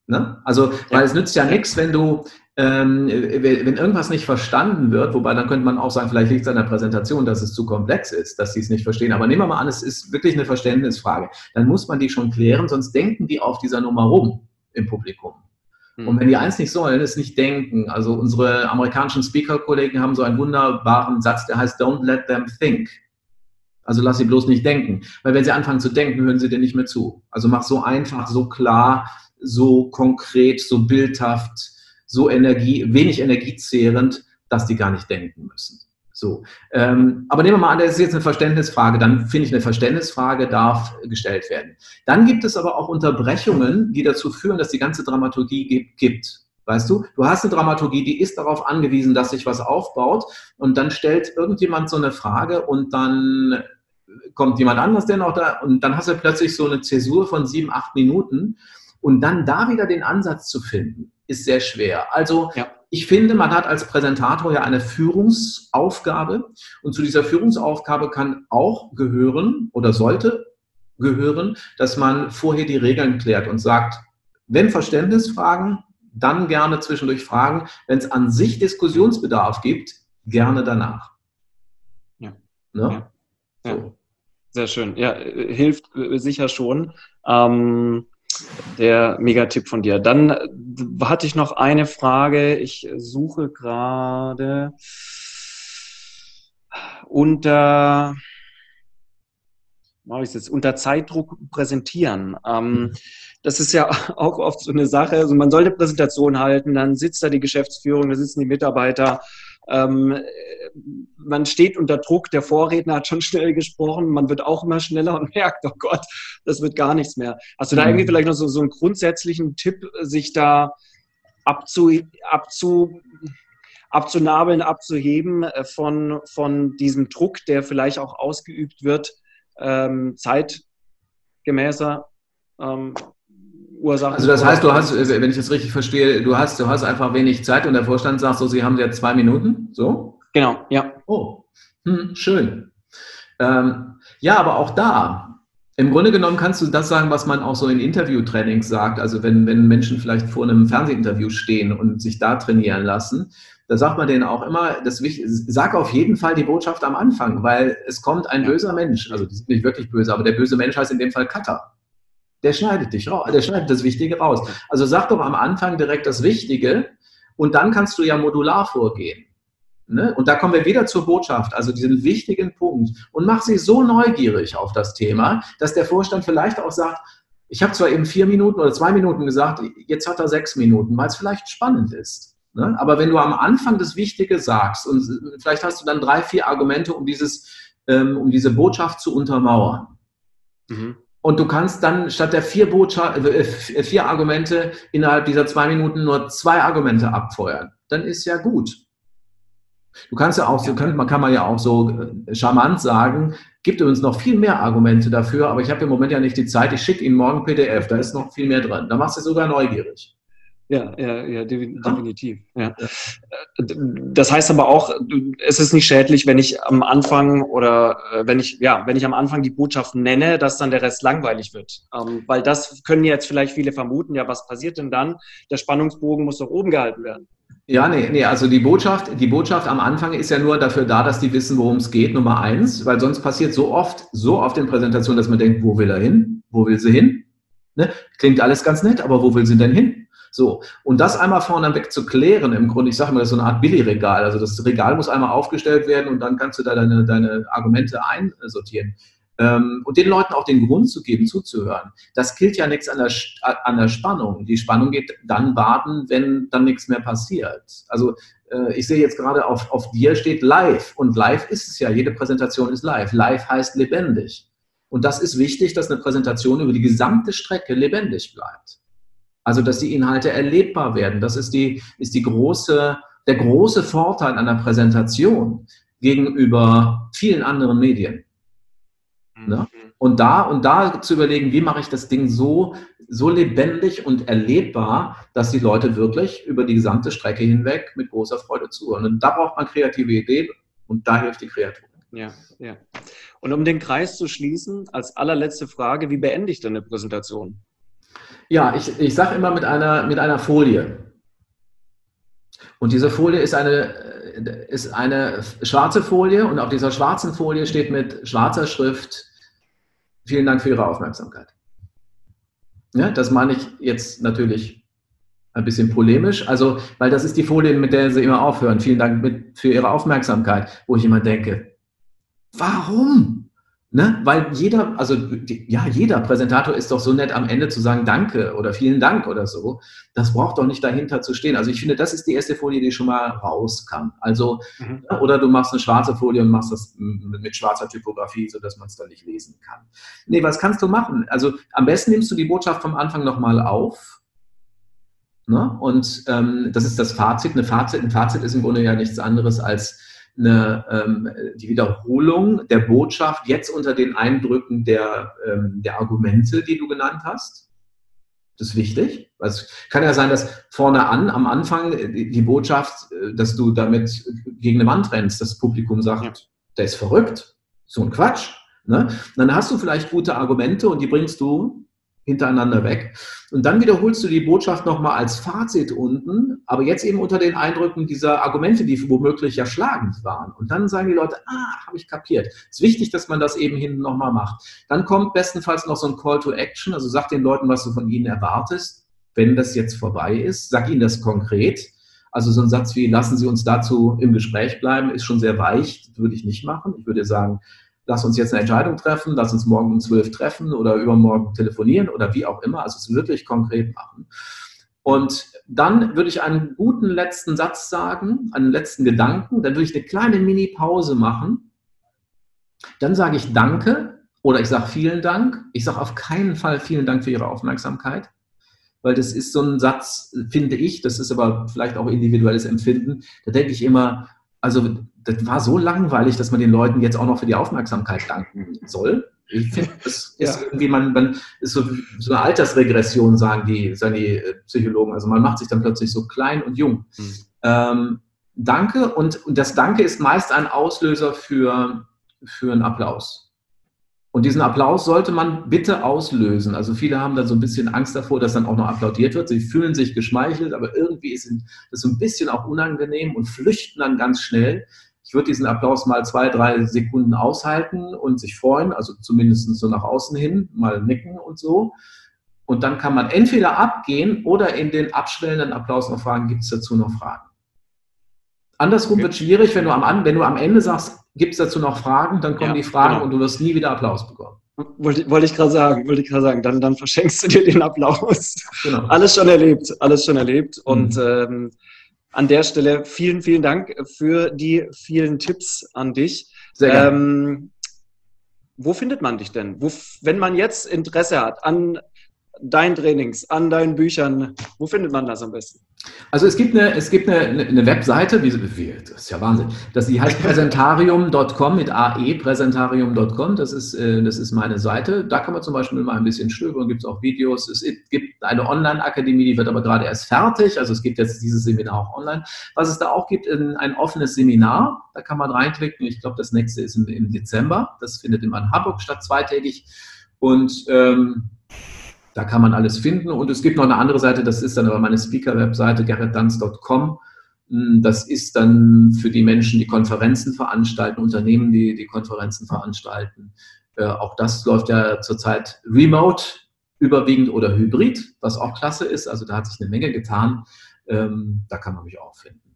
Ne? Also, weil es nützt ja nichts, wenn du, ähm, wenn irgendwas nicht verstanden wird, wobei dann könnte man auch sagen, vielleicht liegt es an der Präsentation, dass es zu komplex ist, dass sie es nicht verstehen. Aber nehmen wir mal an, es ist wirklich eine Verständnisfrage. Dann muss man die schon klären, sonst denken die auf dieser Nummer rum im Publikum. Und wenn die eins nicht sollen, ist nicht denken. Also unsere amerikanischen Speaker-Kollegen haben so einen wunderbaren Satz, der heißt Don't let them think. Also lass sie bloß nicht denken. Weil wenn sie anfangen zu denken, hören sie dir nicht mehr zu. Also mach so einfach, so klar, so konkret, so bildhaft, so Energie, wenig energiezehrend, dass die gar nicht denken müssen. So. Ähm, aber nehmen wir mal an, das ist jetzt eine Verständnisfrage. Dann finde ich, eine Verständnisfrage darf gestellt werden. Dann gibt es aber auch Unterbrechungen, die dazu führen, dass die ganze Dramaturgie gibt. Weißt du, du hast eine Dramaturgie, die ist darauf angewiesen, dass sich was aufbaut und dann stellt irgendjemand so eine Frage und dann kommt jemand anders, der noch da und dann hast du plötzlich so eine Zäsur von sieben, acht Minuten und dann da wieder den Ansatz zu finden, ist sehr schwer. Also ja ich finde, man hat als Präsentator ja eine Führungsaufgabe und zu dieser Führungsaufgabe kann auch gehören oder sollte gehören, dass man vorher die Regeln klärt und sagt, wenn Verständnisfragen, dann gerne zwischendurch Fragen. Wenn es an sich Diskussionsbedarf gibt, gerne danach. Ja. Ne? ja. So. Sehr schön. Ja, hilft äh, sicher schon. Ähm, der Megatipp von dir. Dann äh, hatte ich noch eine Frage. Ich suche gerade unter, mache ich jetzt, unter Zeitdruck präsentieren. Ähm, das ist ja *laughs* auch oft so eine Sache. Also man sollte Präsentation halten, dann sitzt da die Geschäftsführung, da sitzen die Mitarbeiter ähm, man steht unter Druck, der Vorredner hat schon schnell gesprochen, man wird auch immer schneller und *laughs* merkt, oh Gott, das wird gar nichts mehr. Hast du da mhm. irgendwie vielleicht noch so, so einen grundsätzlichen Tipp, sich da abzu, abzu abzunabeln, abzuheben äh, von, von diesem Druck, der vielleicht auch ausgeübt wird, ähm, zeitgemäßer ähm, Ursachen. Also das heißt, du hast, wenn ich das richtig verstehe, du hast, du hast einfach wenig Zeit und der Vorstand sagt so, Sie haben jetzt zwei Minuten, so? Genau, ja. Oh, hm, schön. Ähm, ja, aber auch da, im Grunde genommen kannst du das sagen, was man auch so in Interviewtrainings sagt. Also wenn, wenn Menschen vielleicht vor einem Fernsehinterview stehen und sich da trainieren lassen, da sagt man denen auch immer, das, sag auf jeden Fall die Botschaft am Anfang, weil es kommt ein böser Mensch. Also die sind nicht wirklich böse, aber der böse Mensch heißt in dem Fall Cutter. Der schneidet dich raus, der schneidet das Wichtige raus. Also sag doch am Anfang direkt das Wichtige und dann kannst du ja modular vorgehen. Ne? Und da kommen wir wieder zur Botschaft, also diesen wichtigen Punkt. Und mach sie so neugierig auf das Thema, dass der Vorstand vielleicht auch sagt, ich habe zwar eben vier Minuten oder zwei Minuten gesagt, jetzt hat er sechs Minuten, weil es vielleicht spannend ist. Ne? Aber wenn du am Anfang das Wichtige sagst und vielleicht hast du dann drei, vier Argumente, um, dieses, ähm, um diese Botschaft zu untermauern. Mhm. Und du kannst dann statt der vier, Botschaft, äh, vier Argumente innerhalb dieser zwei Minuten nur zwei Argumente abfeuern. Dann ist ja gut. Du kannst ja auch so, kann, man kann man ja auch so äh, charmant sagen, gibt uns noch viel mehr Argumente dafür, aber ich habe im Moment ja nicht die Zeit, ich schicke Ihnen morgen PDF, da ist noch viel mehr drin. Da machst du sogar neugierig. Ja, ja, ja, definitiv. Ja. Das heißt aber auch, es ist nicht schädlich, wenn ich am Anfang oder äh, wenn ich, ja, wenn ich am Anfang die Botschaft nenne, dass dann der Rest langweilig wird. Ähm, weil das können jetzt vielleicht viele vermuten, ja, was passiert denn dann? Der Spannungsbogen muss doch oben gehalten werden. Ja, nee, nee, also die Botschaft, die Botschaft am Anfang ist ja nur dafür da, dass die wissen, worum es geht, Nummer eins, weil sonst passiert so oft, so oft in Präsentationen, dass man denkt, wo will er hin? Wo will sie hin? Ne? Klingt alles ganz nett, aber wo will sie denn hin? So, und das einmal vorneweg zu klären, im Grunde, ich sage mal, das ist so eine Art Billigregal. Also das Regal muss einmal aufgestellt werden und dann kannst du da deine, deine Argumente einsortieren. Ähm, und den Leuten auch den Grund zu geben, zuzuhören. Das killt ja nichts an der, an der Spannung. Die Spannung geht dann warten, wenn dann nichts mehr passiert. Also äh, ich sehe jetzt gerade auf, auf dir steht live und live ist es ja, jede Präsentation ist live. Live heißt lebendig. Und das ist wichtig, dass eine Präsentation über die gesamte Strecke lebendig bleibt. Also, dass die Inhalte erlebbar werden. Das ist, die, ist die große, der große Vorteil einer Präsentation gegenüber vielen anderen Medien. Mhm. Ne? Und da, und da zu überlegen, wie mache ich das Ding so, so lebendig und erlebbar, dass die Leute wirklich über die gesamte Strecke hinweg mit großer Freude zuhören. Und da braucht man kreative Ideen und da hilft die Kreatur. Ja, ja. Und um den Kreis zu schließen, als allerletzte Frage, wie beende ich denn eine Präsentation? Ja, ich, ich sage immer mit einer, mit einer Folie. Und diese Folie ist eine, ist eine schwarze Folie und auf dieser schwarzen Folie steht mit schwarzer Schrift, vielen Dank für Ihre Aufmerksamkeit. Ja, das meine ich jetzt natürlich ein bisschen polemisch, also, weil das ist die Folie, mit der Sie immer aufhören. Vielen Dank mit, für Ihre Aufmerksamkeit, wo ich immer denke, warum? Ne? Weil jeder, also ja, jeder Präsentator ist doch so nett am Ende zu sagen Danke oder vielen Dank oder so. Das braucht doch nicht dahinter zu stehen. Also ich finde, das ist die erste Folie, die schon mal raus kann. Also, mhm. oder du machst eine schwarze Folie und machst das mit schwarzer Typografie, sodass man es dann nicht lesen kann. Nee, was kannst du machen? Also am besten nimmst du die Botschaft vom Anfang nochmal auf. Ne? Und ähm, das ist das Fazit. Eine Fazit. Ein Fazit ist im Grunde ja nichts anderes als eine, ähm, die Wiederholung der Botschaft jetzt unter den Eindrücken der, ähm, der Argumente, die du genannt hast. Das ist wichtig. Es kann ja sein, dass vorne an, am Anfang, die, die Botschaft, äh, dass du damit gegen eine Wand rennst, das Publikum sagt, ja. der ist verrückt, so ein Quatsch. Ne? Dann hast du vielleicht gute Argumente und die bringst du hintereinander weg. Und dann wiederholst du die Botschaft nochmal als Fazit unten, aber jetzt eben unter den Eindrücken dieser Argumente, die womöglich ja schlagend waren. Und dann sagen die Leute, ah, habe ich kapiert. Es ist wichtig, dass man das eben hinten nochmal macht. Dann kommt bestenfalls noch so ein Call to Action, also sag den Leuten, was du von ihnen erwartest, wenn das jetzt vorbei ist. Sag ihnen das konkret. Also so ein Satz wie, lassen Sie uns dazu im Gespräch bleiben, ist schon sehr weich, würde ich nicht machen. Ich würde sagen, lass uns jetzt eine Entscheidung treffen, lass uns morgen um zwölf treffen oder übermorgen telefonieren oder wie auch immer, also es wirklich konkret machen. Und dann würde ich einen guten letzten Satz sagen, einen letzten Gedanken, dann würde ich eine kleine Mini-Pause machen. Dann sage ich Danke oder ich sage vielen Dank. Ich sage auf keinen Fall vielen Dank für Ihre Aufmerksamkeit. weil das ist so ein Satz, finde ich, das ist aber vielleicht auch individuelles Empfinden, da denke ich immer, also das war so langweilig, dass man den Leuten jetzt auch noch für die Aufmerksamkeit danken soll. Ich finde, das ist ja. irgendwie, man, man ist so, so, eine Altersregression, sagen die, sagen die äh, Psychologen. Also man macht sich dann plötzlich so klein und jung. Mhm. Ähm, danke und, und das Danke ist meist ein Auslöser für, für einen Applaus. Und diesen Applaus sollte man bitte auslösen. Also viele haben da so ein bisschen Angst davor, dass dann auch noch applaudiert wird. Sie fühlen sich geschmeichelt, aber irgendwie ist das so ein bisschen auch unangenehm und flüchten dann ganz schnell. Ich würde diesen Applaus mal zwei, drei Sekunden aushalten und sich freuen, also zumindest so nach außen hin, mal nicken und so. Und dann kann man entweder abgehen oder in den abschwellenden Applaus noch fragen, gibt es dazu noch Fragen? Andersrum okay. wird schwierig, wenn du, am, wenn du am Ende sagst, gibt es dazu noch Fragen, dann kommen ja, die Fragen genau. und du wirst nie wieder Applaus bekommen. Wollte, wollte ich gerade sagen, wollte ich gerade sagen, dann, dann verschenkst du dir den Applaus. Genau. Alles schon erlebt, alles schon erlebt. Mhm. Und ähm, an der Stelle vielen, vielen Dank für die vielen Tipps an dich. Sehr gerne. Ähm, wo findet man dich denn? Wo, wenn man jetzt Interesse hat an deinen Trainings, an deinen Büchern, wo findet man das am besten? Also es gibt eine, es gibt eine, eine Webseite, wie, wie, das ist ja Wahnsinn, das, die heißt präsentarium.com mit AE, präsentarium.com, das ist, äh, das ist meine Seite. Da kann man zum Beispiel mal ein bisschen stöbern, gibt es auch Videos. Es gibt eine Online-Akademie, die wird aber gerade erst fertig, also es gibt jetzt dieses Seminar auch online. Was es da auch gibt, ein offenes Seminar, da kann man reinklicken. Ich glaube, das nächste ist im, im Dezember, das findet immer in Hamburg statt, zweitägig. Und ähm, da kann man alles finden. Und es gibt noch eine andere Seite, das ist dann aber meine Speaker-Webseite, gerritdanz.com. Hm, das ist dann für die Menschen, die Konferenzen veranstalten, Unternehmen, die die Konferenzen veranstalten. Äh, auch das läuft ja zurzeit remote, überwiegend oder hybrid, was auch klasse ist. Also da hat sich eine Menge getan. Ähm, da kann man mich auch finden.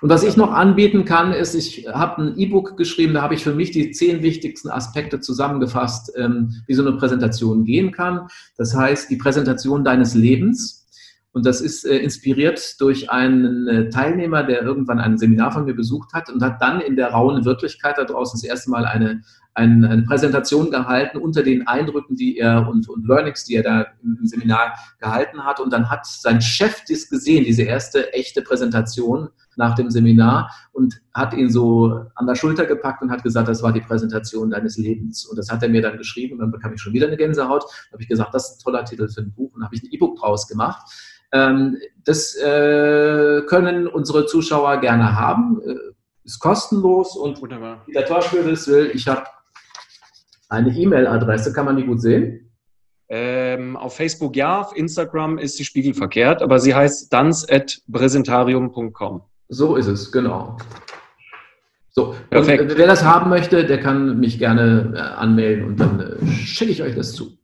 Und was ich noch anbieten kann, ist, ich habe ein E-Book geschrieben, da habe ich für mich die zehn wichtigsten Aspekte zusammengefasst, ähm, wie so eine Präsentation gehen kann. Das heißt, die Präsentation deines Lebens. Und das ist äh, inspiriert durch einen äh, Teilnehmer, der irgendwann ein Seminar von mir besucht hat und hat dann in der rauen Wirklichkeit da draußen das erste Mal eine, eine, eine Präsentation gehalten unter den Eindrücken, die er und, und Learnings, die er da im, Seminar gehalten hat. Und dann hat sein Chef das gesehen, diese erste echte Präsentation nach dem Seminar und hat ihn so an der Schulter gepackt und hat gesagt, das war die Präsentation deines Lebens. Und das hat er mir dann geschrieben und dann bekam ich schon wieder eine Gänsehaut. Da habe ich gesagt, das ist ein toller Titel für ein Buch und habe ich ein E-Book draus gemacht. Ähm, das äh, können unsere Zuschauer gerne haben. Äh, ist kostenlos und Wunderbar. der Torschwürdes will, ich habe eine E-Mail-Adresse, kann man die gut sehen? Ähm, auf Facebook ja, auf Instagram ist sie spiegelverkehrt, aber sie heißt dans.präsentarium.com. So ist es, genau. So, Perfekt. Und wer das haben möchte, der kann mich gerne äh, anmelden und dann äh, schicke ich euch das zu.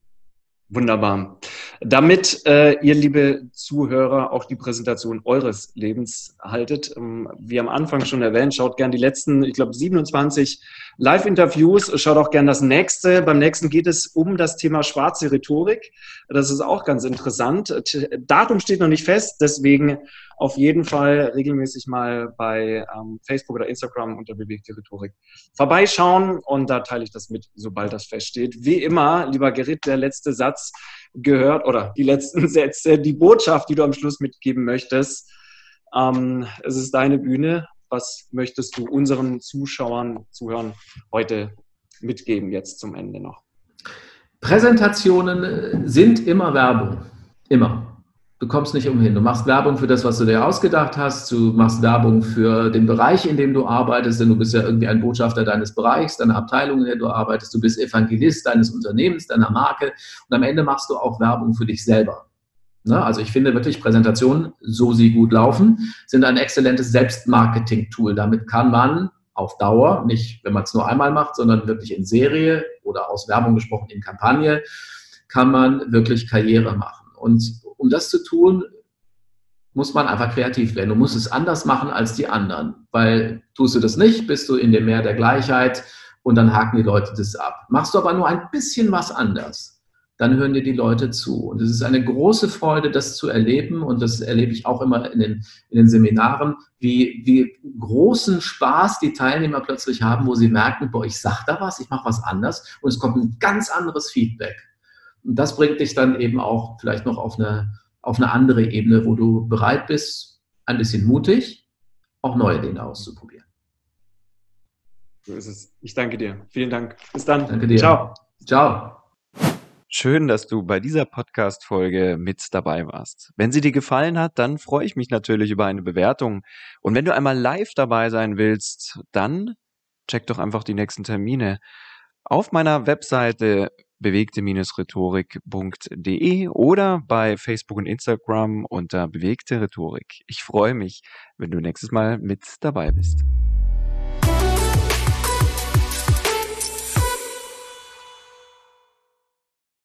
Wunderbar. Damit äh, ihr, liebe Zuhörer, auch die Präsentation eures Lebens haltet, ähm, wie am Anfang schon erwähnt, schaut gern die letzten, ich glaube, 27 Live-Interviews. Schaut auch gern das nächste. Beim nächsten geht es um das Thema schwarze Rhetorik. Das ist auch ganz interessant. Datum steht noch nicht fest, deswegen auf jeden Fall regelmäßig mal bei ähm, Facebook oder Instagram unter bewegte Rhetorik vorbeischauen und da teile ich das mit, sobald das feststeht. Wie immer, lieber Gerrit, der letzte Satz gehört oder die letzten *laughs* Sätze, die Botschaft, die du am Schluss mitgeben möchtest. Ähm, es ist deine Bühne. Was möchtest du unseren Zuschauern, Zuhörern heute mitgeben, jetzt zum Ende noch? Präsentationen sind immer Werbung. Immer. Du kommst nicht umhin. Du machst Werbung für das, was du dir ausgedacht hast. Du machst Werbung für den Bereich, in dem du arbeitest, denn du bist ja irgendwie ein Botschafter deines Bereichs, deiner Abteilung, in der du arbeitest. Du bist Evangelist deines Unternehmens, deiner Marke. Und am Ende machst du auch Werbung für dich selber. Ne? Also ich finde wirklich Präsentationen, so sie gut laufen, sind ein exzellentes Selbstmarketing-Tool. Damit kann man auf Dauer, nicht wenn man es nur einmal macht, sondern wirklich in Serie oder aus Werbung gesprochen in Kampagne, kann man wirklich Karriere machen. Und um das zu tun, muss man einfach kreativ werden. Du musst es anders machen als die anderen, weil tust du das nicht, bist du in dem Meer der Gleichheit und dann haken die Leute das ab. Machst du aber nur ein bisschen was anders, dann hören dir die Leute zu. Und es ist eine große Freude, das zu erleben und das erlebe ich auch immer in den, in den Seminaren, wie, wie großen Spaß die Teilnehmer plötzlich haben, wo sie merken, boah, ich sag da was, ich mache was anders und es kommt ein ganz anderes Feedback. Und das bringt dich dann eben auch vielleicht noch auf eine, auf eine andere Ebene, wo du bereit bist, ein bisschen mutig, auch neue Dinge auszuprobieren. So ist es. Ich danke dir. Vielen Dank. Bis dann. Danke dir. Ciao. Ciao. Schön, dass du bei dieser Podcast-Folge mit dabei warst. Wenn sie dir gefallen hat, dann freue ich mich natürlich über eine Bewertung. Und wenn du einmal live dabei sein willst, dann check doch einfach die nächsten Termine auf meiner Webseite bewegte-rhetorik.de oder bei Facebook und Instagram unter bewegte Rhetorik. Ich freue mich, wenn du nächstes Mal mit dabei bist.